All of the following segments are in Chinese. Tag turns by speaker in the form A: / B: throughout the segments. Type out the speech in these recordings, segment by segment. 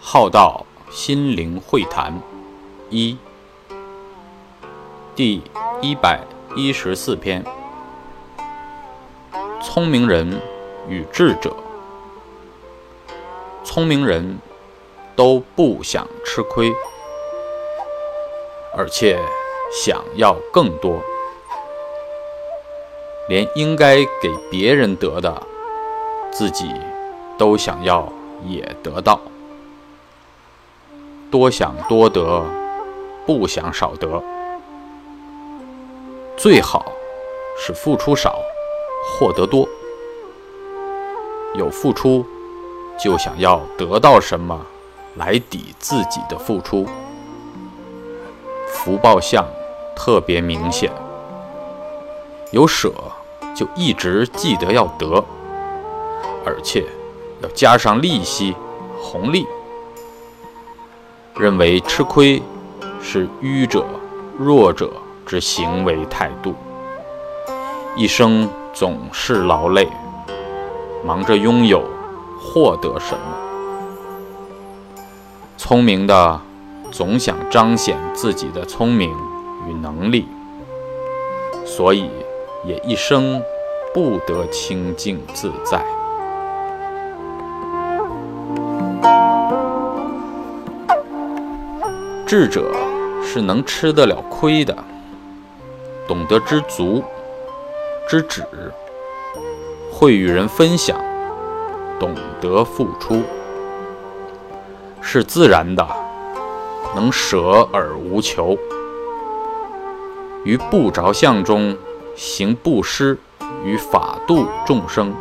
A: 浩道心灵会谈一。第一百一十四篇。聪明人与智者。聪明人都不想吃亏而且想要更多，连应该给别人得的，自己都想要也得到。多想多得，不想少得。最好是付出少，获得多。有付出，就想要得到什么来抵自己的付出。福报相特别明显。有舍，就一直记得要得，而且要加上利息、红利。认为吃亏是愚者、弱者之行为态度，一生总是劳累，忙着拥有、获得什么。聪明的总想彰显自己的聪明能力，所以也一生不得清净自在。智者是能吃得了亏的，懂得知足、知止，会与人分享，懂得付出，是自然的，能舍而无求，于不着相中行布施于法度众生，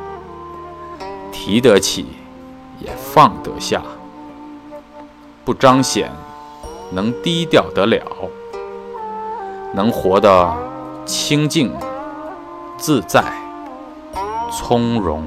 A: 提得起，也放得下，不彰显。能低调得了，能活得清静、自在、从容。